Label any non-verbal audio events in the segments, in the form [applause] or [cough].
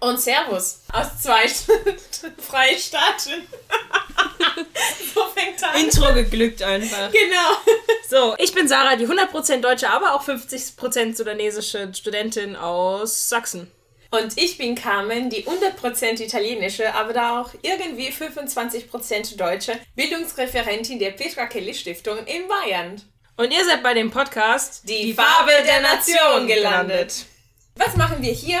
Und Servus aus zwei [laughs] freien Staaten. [laughs] so fängt an. Intro geglückt einfach. Genau. So, ich bin Sarah, die 100% deutsche, aber auch 50% sudanesische Studentin aus Sachsen. Und ich bin Carmen, die 100% italienische, aber da auch irgendwie 25% deutsche Bildungsreferentin der Petra Kelly Stiftung in Bayern. Und ihr seid bei dem Podcast Die, die Farbe der Nation gelandet. Was machen wir hier?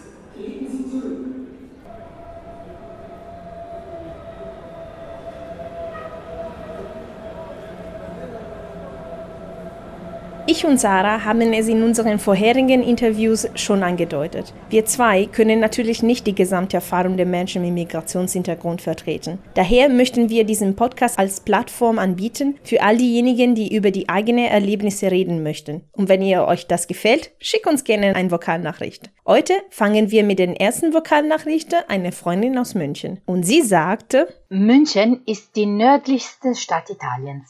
Ich und Sarah haben es in unseren vorherigen Interviews schon angedeutet. Wir zwei können natürlich nicht die gesamte Erfahrung der Menschen mit Migrationshintergrund vertreten. Daher möchten wir diesen Podcast als Plattform anbieten für all diejenigen, die über die eigenen Erlebnisse reden möchten. Und wenn ihr euch das gefällt, schickt uns gerne eine Vokalnachricht. Heute fangen wir mit den ersten Vokalnachrichten einer Freundin aus München. Und sie sagte, München ist die nördlichste Stadt Italiens.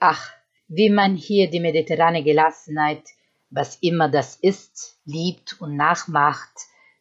Ach, wie man hier die mediterrane Gelassenheit, was immer das ist, liebt und nachmacht,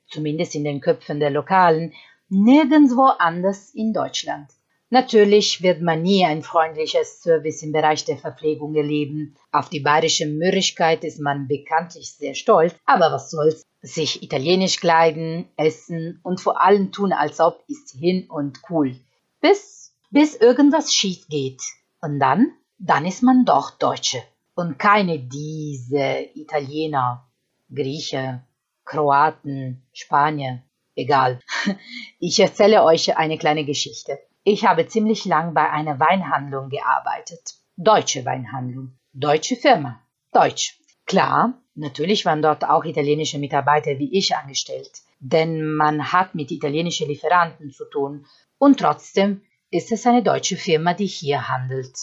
zumindest in den Köpfen der Lokalen, nirgendwo anders in Deutschland. Natürlich wird man nie ein freundliches Service im Bereich der Verpflegung erleben. Auf die bayerische Mürrigkeit ist man bekanntlich sehr stolz, aber was soll's? Sich italienisch kleiden, essen und vor allem tun, als ob ist hin und cool. Bis, bis irgendwas schief geht. Und dann dann ist man doch Deutsche und keine diese Italiener, Grieche, Kroaten, Spanier, egal. [laughs] Ich erzähle euch eine kleine Geschichte. Ich habe ziemlich lang bei einer Weinhandlung gearbeitet. Deutsche Weinhandlung. Deutsche Firma. Deutsch. Klar, natürlich waren dort auch italienische Mitarbeiter wie ich angestellt, denn man hat mit italienischen Lieferanten zu tun und trotzdem ist es eine deutsche Firma, die hier handelt.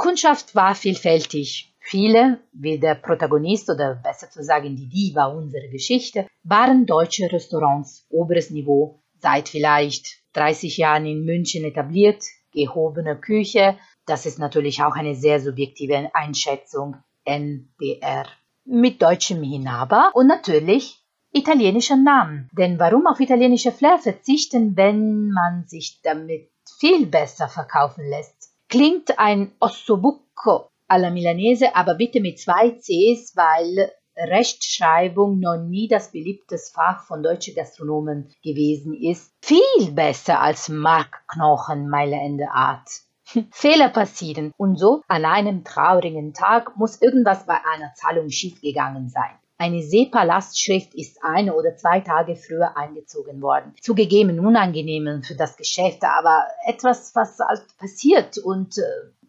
Kundschaft war vielfältig. Viele, wie der Protagonist oder besser zu sagen die Diva unserer Geschichte, waren deutsche Restaurants, oberes Niveau, seit vielleicht 30 Jahren in München etabliert, gehobene Küche, das ist natürlich auch eine sehr subjektive Einschätzung, NBR, mit deutschem Hinaber und natürlich italienischen Namen. Denn warum auf italienische Flair verzichten, wenn man sich damit viel besser verkaufen lässt? Klingt ein Ossobuco alla Milanese, aber bitte mit zwei Cs, weil Rechtschreibung noch nie das beliebtes Fach von deutschen Gastronomen gewesen ist. Viel besser als Markknochen Mailänder Art. [laughs] Fehler passieren und so an einem traurigen Tag muss irgendwas bei einer Zahlung schiefgegangen sein. Eine SEPA-Lastschrift ist eine oder zwei Tage früher eingezogen worden. Zugegeben unangenehm für das Geschäft, aber etwas, was halt passiert und äh,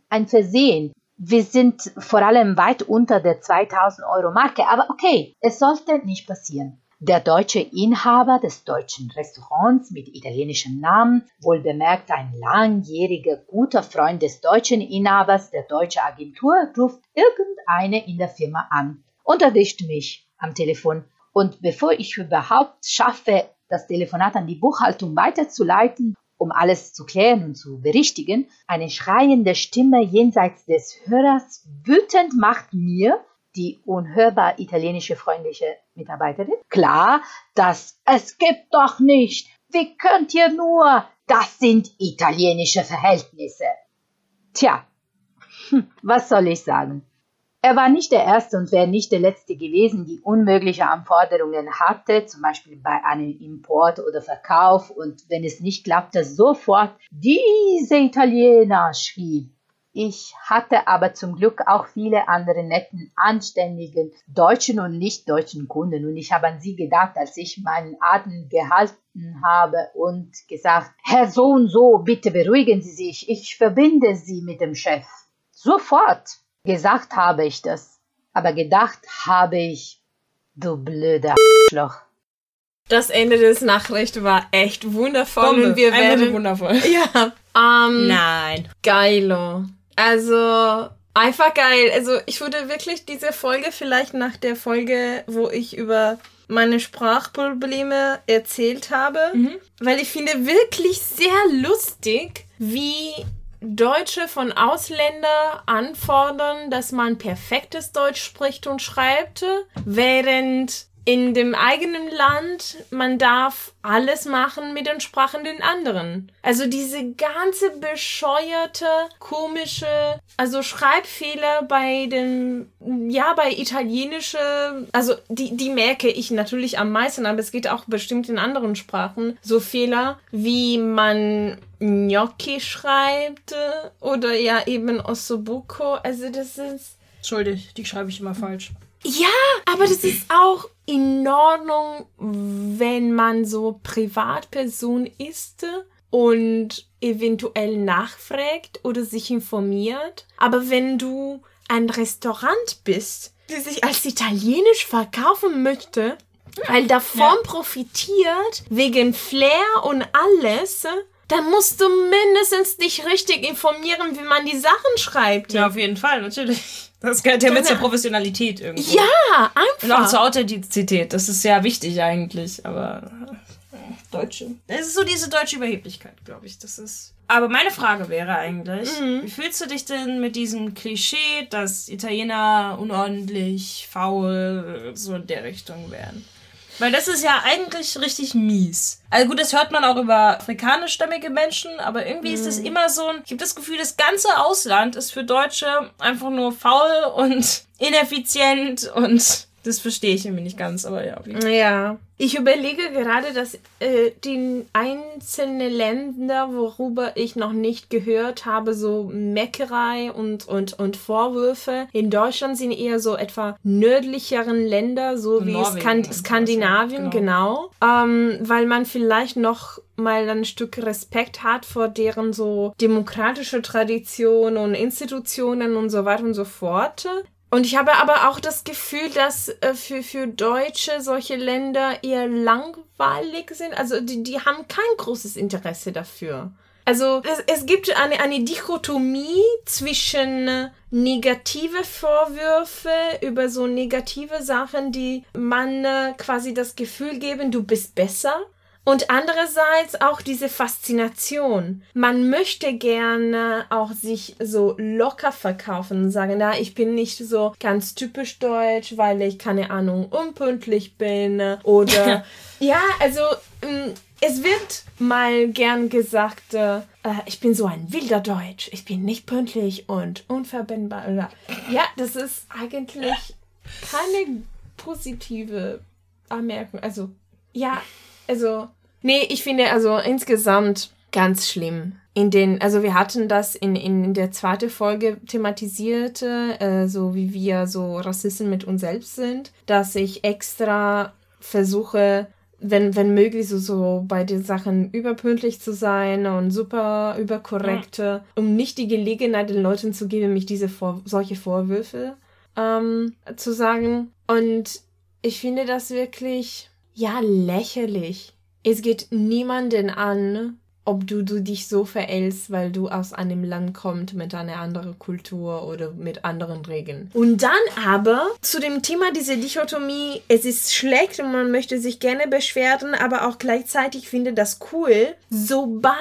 ein Versehen. Wir sind vor allem weit unter der 2000 Euro Marke, aber okay, es sollte nicht passieren. Der deutsche Inhaber des deutschen Restaurants mit italienischem Namen, wohl bemerkt ein langjähriger guter Freund des deutschen Inhabers der deutschen Agentur, ruft irgendeine in der Firma an und erwischt mich am Telefon. Und bevor ich überhaupt schaffe, das Telefonat an die Buchhaltung weiterzuleiten, um alles zu klären und zu berichtigen, eine schreiende Stimme jenseits des Hörers wütend macht mir, die unhörbar italienische freundliche Mitarbeiterin, klar, dass es gibt doch nicht. Wie könnt ihr nur? Das sind italienische Verhältnisse. Tja, hm, was soll ich sagen? Er war nicht der Erste und wäre nicht der Letzte gewesen, die unmögliche Anforderungen hatte, zum Beispiel bei einem Import oder Verkauf und wenn es nicht klappte, sofort diese Italiener schrieb. Ich hatte aber zum Glück auch viele andere netten, anständigen deutschen und nicht deutschen Kunden und ich habe an sie gedacht, als ich meinen Atem gehalten habe und gesagt, Herr so und so, bitte beruhigen Sie sich, ich verbinde Sie mit dem Chef. Sofort. Gesagt habe ich das, aber gedacht habe ich, du blöder Schloch. Das Ende des Nachricht war echt wundervoll Bombe. und wir Einfach werden nur wundervoll. [laughs] Ja. Ähm, Nein. Geilo. Also Einfach geil. Also ich würde wirklich diese Folge vielleicht nach der Folge, wo ich über meine Sprachprobleme erzählt habe, mhm. weil ich finde wirklich sehr lustig, wie Deutsche von Ausländern anfordern, dass man perfektes Deutsch spricht und schreibt, während in dem eigenen Land, man darf alles machen mit den Sprachen den anderen. Also diese ganze bescheuerte, komische, also Schreibfehler bei den, ja, bei italienische, also die, die merke ich natürlich am meisten, aber es geht auch bestimmt in anderen Sprachen, so Fehler, wie man Gnocchi schreibt oder ja eben Ossobuco. Also das ist... Entschuldig, die schreibe ich immer falsch. Ja, aber das ist auch in Ordnung, wenn man so Privatperson ist und eventuell nachfragt oder sich informiert. Aber wenn du ein Restaurant bist, der sich als italienisch verkaufen möchte, weil davon ja. profitiert, wegen Flair und alles, dann musst du mindestens dich richtig informieren, wie man die Sachen schreibt. Ja, auf jeden Fall, natürlich. Das gehört ja mit zur Professionalität irgendwie. Ja, einfach. Und auch zur Authentizität. Das ist ja wichtig eigentlich, aber äh, Deutsche. Es ist so diese deutsche Überheblichkeit, glaube ich. Das ist. Aber meine Frage wäre eigentlich, mhm. wie fühlst du dich denn mit diesem Klischee, dass Italiener unordentlich, faul, so in der Richtung wären? Weil das ist ja eigentlich richtig mies. Also gut, das hört man auch über afrikanischstämmige Menschen, aber irgendwie mhm. ist es immer so ein. Ich habe das Gefühl, das ganze Ausland ist für Deutsche einfach nur faul und [laughs] ineffizient und das verstehe ich irgendwie nicht ganz, aber ja. Ja. Ich überlege gerade, dass äh, die einzelnen Länder, worüber ich noch nicht gehört habe, so Meckerei und, und, und Vorwürfe. In Deutschland sind eher so etwa nördlicheren Länder, so wie Skand Skandinavien, genau. genau. Ähm, weil man vielleicht noch mal ein Stück Respekt hat vor deren so demokratische Tradition und Institutionen und so weiter und so fort. Und ich habe aber auch das Gefühl, dass äh, für, für Deutsche solche Länder eher langweilig sind. Also die, die haben kein großes Interesse dafür. Also es, es gibt eine, eine Dichotomie zwischen negative Vorwürfe über so negative Sachen, die man äh, quasi das Gefühl geben, du bist besser und andererseits auch diese Faszination. Man möchte gerne auch sich so locker verkaufen und sagen, na, ich bin nicht so ganz typisch deutsch, weil ich keine Ahnung unpünktlich bin oder [laughs] ja, also mm, es wird mal gern gesagt, äh, ich bin so ein wilder Deutsch, ich bin nicht pünktlich und unverbindbar. Ja, das ist eigentlich keine positive Anmerkung. Also, ja, also, nee, ich finde also insgesamt ganz schlimm. In den, also wir hatten das in, in der zweiten Folge thematisiert, äh, so wie wir so Rassisten mit uns selbst sind, dass ich extra versuche, wenn, wenn möglich, so, so bei den Sachen überpünktlich zu sein und super überkorrekt, ja. um nicht die Gelegenheit den Leuten zu geben, mich diese Vor solche Vorwürfe ähm, zu sagen. Und ich finde das wirklich ja, lächerlich. Es geht niemanden an, ob du, du dich so verhältst, weil du aus einem Land kommst mit einer anderen Kultur oder mit anderen Regeln. Und dann aber zu dem Thema dieser Dichotomie, es ist schlecht und man möchte sich gerne beschweren, aber auch gleichzeitig finde das cool, sobald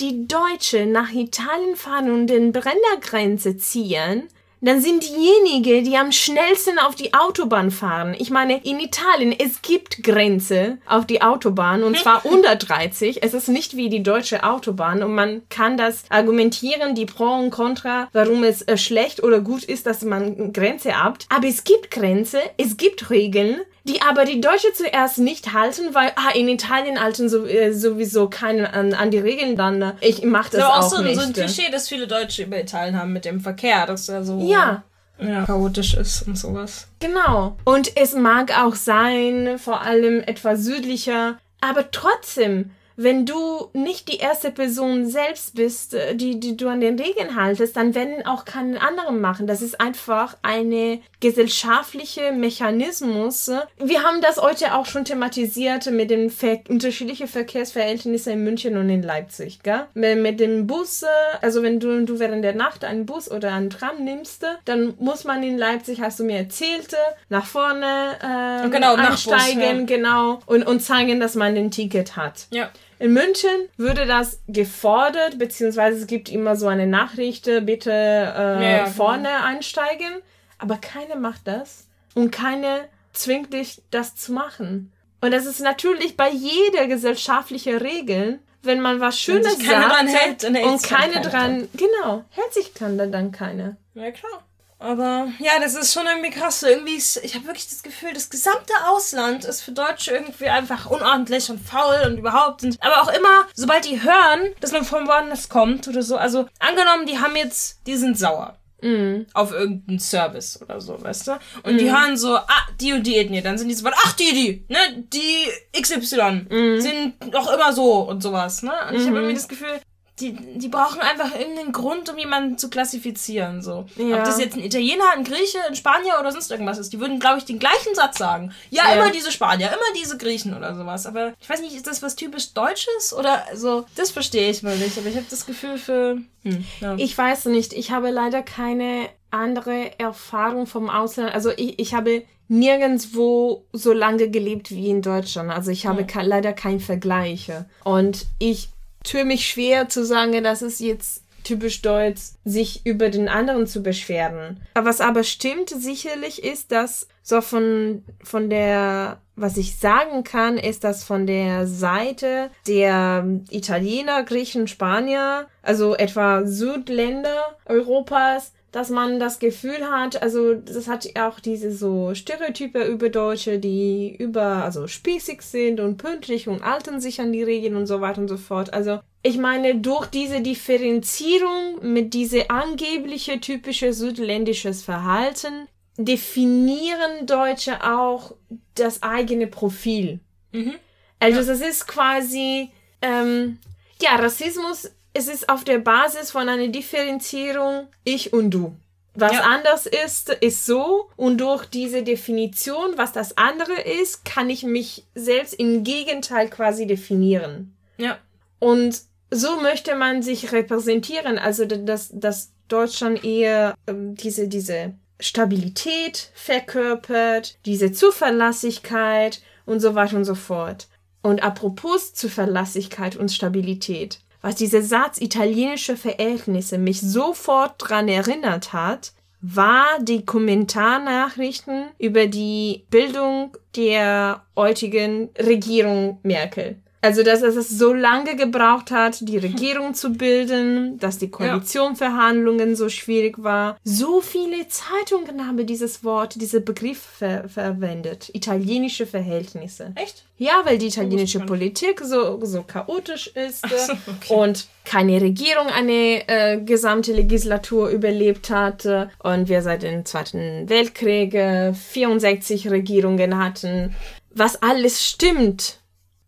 die Deutsche nach Italien fahren und den Brennergrenze ziehen, dann sind diejenigen, die am schnellsten auf die Autobahn fahren. Ich meine, in Italien, es gibt Grenze auf die Autobahn und zwar 130. Es ist nicht wie die deutsche Autobahn und man kann das argumentieren, die Pro und Contra, warum es äh, schlecht oder gut ist, dass man Grenze habt. Aber es gibt Grenze, es gibt Regeln die aber die Deutsche zuerst nicht halten, weil ah, in Italien halten so, äh, sowieso keine an, an die Regeln dann. Ne? Ich mache das, das auch, auch so, nicht. so ein Klischee, das viele Deutsche über Italien haben mit dem Verkehr, dass er so ja. Ja, chaotisch ist und sowas. Genau. Und es mag auch sein, vor allem etwas südlicher, aber trotzdem, wenn du nicht die erste Person selbst bist, äh, die, die du an den Regeln haltest, dann werden auch keine anderen machen. Das ist einfach eine gesellschaftliche Mechanismus. Wir haben das heute auch schon thematisiert mit den Ver unterschiedlichen Verkehrsverhältnissen in München und in Leipzig. Gell? Mit dem Bus, also wenn du, du während der Nacht einen Bus oder einen Tram nimmst, dann muss man in Leipzig, hast du mir erzählt, nach vorne äh, genau, einsteigen, Bus, ja. genau, und, und zeigen, dass man ein Ticket hat. Ja. In München würde das gefordert, beziehungsweise es gibt immer so eine Nachricht, bitte äh, ja, vorne genau. einsteigen. Aber keiner macht das und keiner zwingt dich, das zu machen. Und das ist natürlich bei jeder gesellschaftlichen Regel, wenn man was Schönes sagt dran hält, und keine dran, genau, hält sich kann dann keiner. Ja klar. Aber ja, das ist schon irgendwie krass. Irgendwie ist, ich habe wirklich das Gefühl, das gesamte Ausland ist für Deutsche irgendwie einfach unordentlich und faul und überhaupt. Und, aber auch immer, sobald die hören, dass man von woanders kommt oder so. Also angenommen, die haben jetzt, die sind sauer. Mhm. Auf irgendeinen Service oder so, weißt du? Und mhm. die hören so, ah, die und die Ethnie. Dann sind die so, ach, die, die, ne? Die XY mhm. sind doch immer so und sowas, ne? Und ich habe mhm. irgendwie das Gefühl, die, die brauchen einfach irgendeinen Grund, um jemanden zu klassifizieren. So. Ja. Ob das jetzt ein Italiener, ein Grieche, ein Spanier oder sonst irgendwas ist. Die würden, glaube ich, den gleichen Satz sagen. Ja, ja, immer diese Spanier, immer diese Griechen oder sowas. Aber ich weiß nicht, ist das was typisch Deutsches? Oder so? Das verstehe ich mal nicht. Aber ich habe das Gefühl für. Hm, ja. Ich weiß nicht. Ich habe leider keine andere Erfahrung vom Ausland. Also ich, ich habe nirgendwo so lange gelebt wie in Deutschland. Also ich habe ja. leider keinen Vergleich. Und ich tue mich schwer zu sagen, dass es jetzt typisch deutsch, sich über den anderen zu beschweren. Was aber stimmt sicherlich ist, dass so von, von der, was ich sagen kann, ist, dass von der Seite der Italiener, Griechen, Spanier, also etwa Südländer Europas, dass man das Gefühl hat, also das hat auch diese so Stereotype über Deutsche, die über, also spießig sind und pünktlich und halten sich an die Regeln und so weiter und so fort. Also ich meine, durch diese Differenzierung mit diese angebliche typische südländisches Verhalten definieren Deutsche auch das eigene Profil. Mhm. Also ja. das ist quasi, ähm, ja, Rassismus es ist auf der Basis von einer Differenzierung ich und du. Was ja. anders ist, ist so. Und durch diese Definition, was das andere ist, kann ich mich selbst im Gegenteil quasi definieren. Ja. Und so möchte man sich repräsentieren. Also, dass, dass Deutschland eher ähm, diese, diese Stabilität verkörpert, diese Zuverlässigkeit und so weiter und so fort. Und apropos Zuverlässigkeit und Stabilität was dieser Satz italienische Verhältnisse mich sofort dran erinnert hat, war die Kommentarnachrichten über die Bildung der heutigen Regierung Merkel. Also, dass es so lange gebraucht hat, die Regierung zu bilden, dass die Koalitionverhandlungen so schwierig war. So viele Zeitungen haben dieses Wort, diesen Begriff ver verwendet. Italienische Verhältnisse. Echt? Ja, weil die italienische Politik so, so chaotisch ist so, okay. und keine Regierung eine äh, gesamte Legislatur überlebt hatte und wir seit dem Zweiten Weltkrieg äh, 64 Regierungen hatten. Was alles stimmt,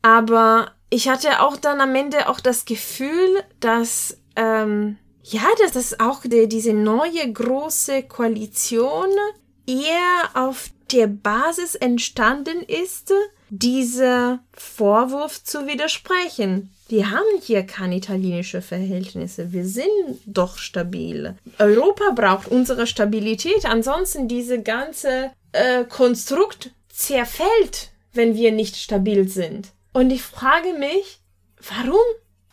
aber ich hatte auch dann am Ende auch das Gefühl, dass ähm, ja, dass das auch die, diese neue große Koalition eher auf der Basis entstanden ist, dieser Vorwurf zu widersprechen. Wir haben hier keine italienische Verhältnisse. Wir sind doch stabil. Europa braucht unsere Stabilität. Ansonsten diese ganze äh, Konstrukt zerfällt, wenn wir nicht stabil sind. Und ich frage mich, warum?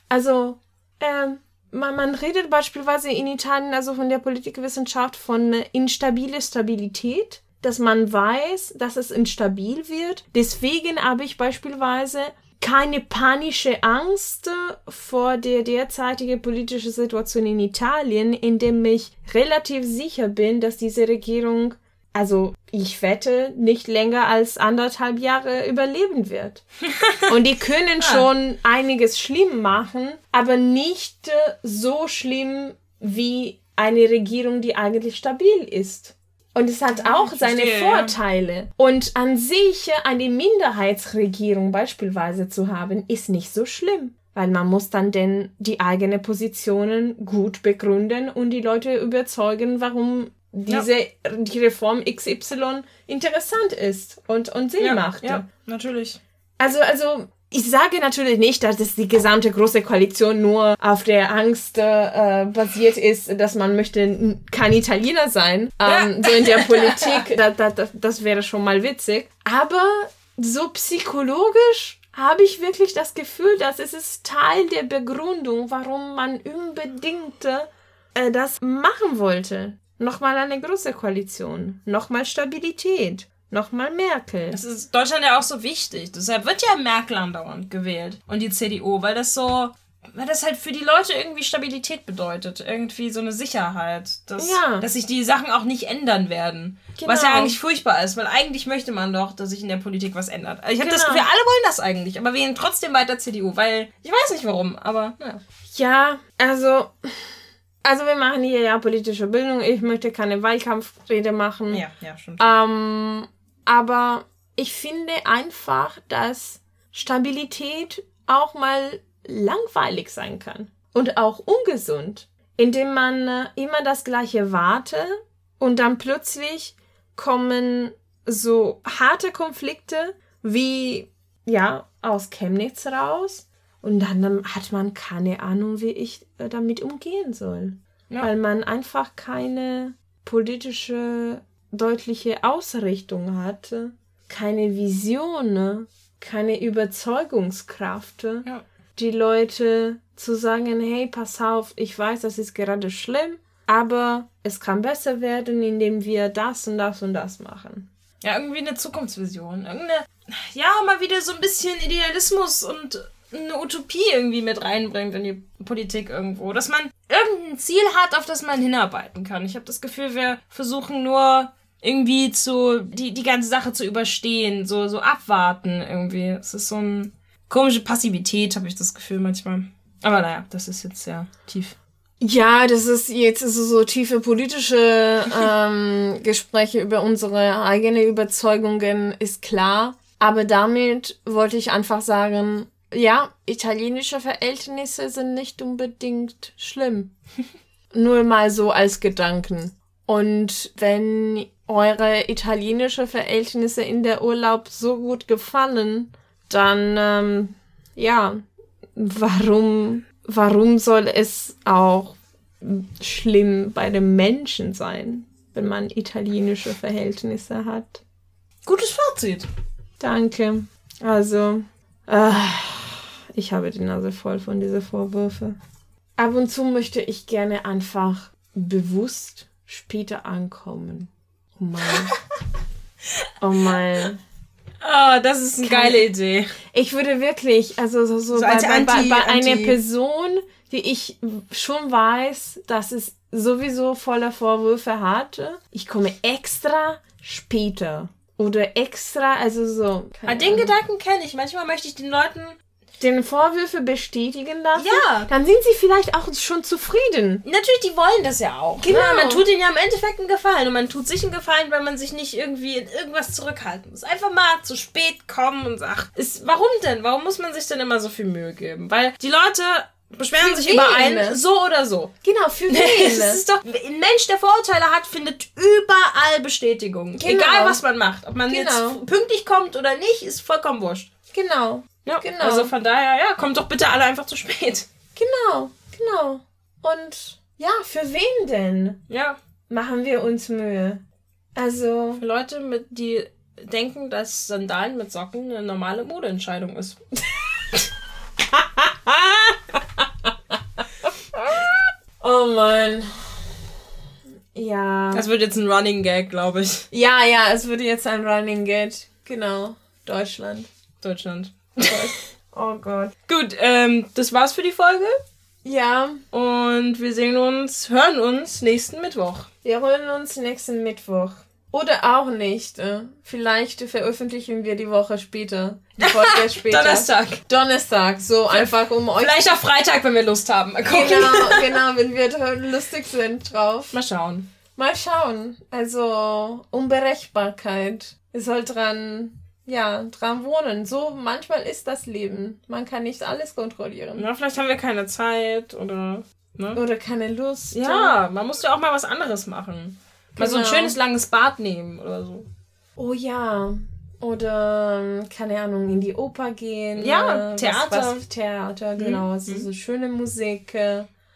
Also, ähm, man, man redet beispielsweise in Italien, also von der Politikwissenschaft, von instabile Stabilität, dass man weiß, dass es instabil wird. Deswegen habe ich beispielsweise keine panische Angst vor der derzeitigen politischen Situation in Italien, indem ich relativ sicher bin, dass diese Regierung also ich wette, nicht länger als anderthalb Jahre überleben wird. [laughs] Und die können ah. schon einiges schlimm machen, aber nicht so schlimm wie eine Regierung, die eigentlich stabil ist. Und es hat auch seine Vorteile. Und an sich eine Minderheitsregierung beispielsweise zu haben, ist nicht so schlimm. Weil man muss dann denn die eigenen Positionen gut begründen und die Leute überzeugen, warum diese ja. die Reform XY interessant ist und, und Sinn ja, macht. Ja, natürlich. Also, also ich sage natürlich nicht, dass es die gesamte große Koalition nur auf der Angst äh, basiert ist, dass man möchte kein Italiener sein, ähm, so in der [laughs] Politik. Da, da, da, das wäre schon mal witzig. Aber so psychologisch habe ich wirklich das Gefühl, dass es ist Teil der Begründung, warum man unbedingt äh, das machen wollte. Nochmal eine große Koalition, nochmal Stabilität. Nochmal Merkel. Das ist Deutschland ja auch so wichtig. Deshalb wird ja Merkel andauernd gewählt. Und die CDU, weil das so, weil das halt für die Leute irgendwie Stabilität bedeutet. Irgendwie so eine Sicherheit. Dass, ja. dass sich die Sachen auch nicht ändern werden. Genau. Was ja eigentlich furchtbar ist, weil eigentlich möchte man doch, dass sich in der Politik was ändert. Also ich habe genau. das Gefühl, alle wollen das eigentlich, aber wählen trotzdem weiter CDU, weil ich weiß nicht warum, aber naja. Ja, also. Also wir machen hier ja politische Bildung. Ich möchte keine Wahlkampfrede machen. Ja, ja, stimmt. Ähm, aber ich finde einfach, dass Stabilität auch mal langweilig sein kann und auch ungesund, indem man äh, immer das gleiche warte und dann plötzlich kommen so harte Konflikte wie ja aus Chemnitz raus und dann hat man keine Ahnung, wie ich äh, damit umgehen soll, ja. weil man einfach keine politische deutliche Ausrichtung hatte, keine Vision, ne? keine Überzeugungskraft, ja. die Leute zu sagen, hey, pass auf, ich weiß, das ist gerade schlimm, aber es kann besser werden, indem wir das und das und das machen. Ja, irgendwie eine Zukunftsvision. Irgendeine, ja, mal wieder so ein bisschen Idealismus und eine Utopie irgendwie mit reinbringt in die Politik irgendwo. Dass man irgendein Ziel hat, auf das man hinarbeiten kann. Ich habe das Gefühl, wir versuchen nur irgendwie zu, die, die ganze Sache zu überstehen, so, so abwarten irgendwie. Es ist so eine komische Passivität, habe ich das Gefühl manchmal. Aber naja, das ist jetzt sehr tief. Ja, das ist jetzt so, so tiefe politische [laughs] ähm, Gespräche über unsere eigene Überzeugungen, ist klar. Aber damit wollte ich einfach sagen, ja, italienische Verhältnisse sind nicht unbedingt schlimm. [laughs] Nur mal so als Gedanken. Und wenn eure italienische Verhältnisse in der Urlaub so gut gefallen, dann ähm, ja, warum, warum soll es auch schlimm bei den Menschen sein, wenn man italienische Verhältnisse hat? Gutes Fazit. Danke. Also, äh, ich habe die Nase voll von diesen Vorwürfen. Ab und zu möchte ich gerne einfach bewusst später ankommen. Oh mein. [laughs] Oh mein. Oh, das ist eine geile Idee. Ich würde wirklich, also so, so, so bei, bei, Anti, bei, einer Person, die ich schon weiß, dass es sowieso voller Vorwürfe hatte, ich komme extra später. Oder extra, also so. Ah, den Ahnung. Gedanken kenne ich. Manchmal möchte ich den Leuten den Vorwürfe bestätigen lassen, ja. dann sind sie vielleicht auch schon zufrieden. Natürlich, die wollen das ja auch. Genau. Ja, man tut ihnen ja im Endeffekt einen Gefallen und man tut sich einen Gefallen, weil man sich nicht irgendwie in irgendwas zurückhalten muss. Einfach mal zu spät kommen und sagt, ist, warum denn? Warum muss man sich denn immer so viel Mühe geben? Weil die Leute beschweren für sich über einen, so oder so. Genau, für [laughs] wen? das ist doch, ein Mensch, der Vorurteile hat, findet überall Bestätigung. Genau. Egal, was man macht. Ob man genau. jetzt pünktlich kommt oder nicht, ist vollkommen wurscht. Genau. Ja, genau. Also von daher, ja, kommt doch bitte alle einfach zu spät. Genau, genau. Und ja, für wen denn? Ja. Machen wir uns Mühe. Also. Für Leute, mit, die denken, dass Sandalen mit Socken eine normale Modeentscheidung ist. [laughs] oh Mann. Ja. Das wird jetzt ein Running Gag, glaube ich. Ja, ja, es wird jetzt ein Running Gag. Genau. Deutschland. Deutschland. Oh Gott. [laughs] Gut, ähm, das war's für die Folge. Ja. Und wir sehen uns, hören uns nächsten Mittwoch. Wir hören uns nächsten Mittwoch. Oder auch nicht. Äh. Vielleicht veröffentlichen wir die Woche später. Die [laughs] Folge später. Donnerstag. Donnerstag, so einfach um euch. Vielleicht auch Freitag, wenn wir Lust haben. Mal gucken. Genau, [laughs] genau, wenn wir lustig sind drauf. Mal schauen. Mal schauen. Also Unberechenbarkeit. Es soll dran, ja, dran wohnen. So manchmal ist das Leben. Man kann nicht alles kontrollieren. Na, vielleicht haben wir keine Zeit oder. Ne? Oder keine Lust. Ja, man muss ja auch mal was anderes machen. Mal so ein Genau. schönes langes Bad nehmen oder so. Oh ja. Oder, keine Ahnung, in die Oper gehen. Ja, äh, Theater. Was, was, Theater, genau. Also so schöne Musik.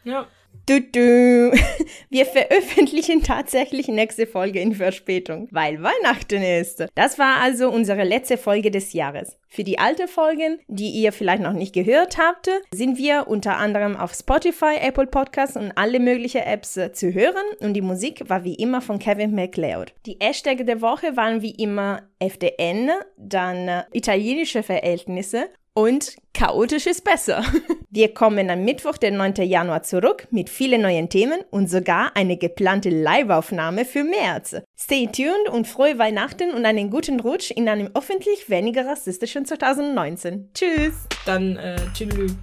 Ja. Du, du. [laughs] Wir veröffentlichen tatsächlich nächste Folge in Verspätung, weil Weihnachten ist. Das war also unsere letzte Folge des Jahres. Für die alten Folgen, die ihr vielleicht noch nicht gehört habt, sind wir unter anderem auf Spotify, Apple Podcasts und alle möglichen Apps äh, zu hören und die Musik war wie immer von Kevin MacLeod. Die Hashtag der Woche waren wie immer FDN, dann äh, italienische Verhältnisse und chaotisch ist besser. [laughs] Wir kommen am Mittwoch, den 9. Januar zurück mit vielen neuen Themen und sogar eine geplante Live-Aufnahme für März. Stay tuned und frohe Weihnachten und einen guten Rutsch in einem hoffentlich weniger rassistischen 2019. Tschüss! Dann, äh, tschüss.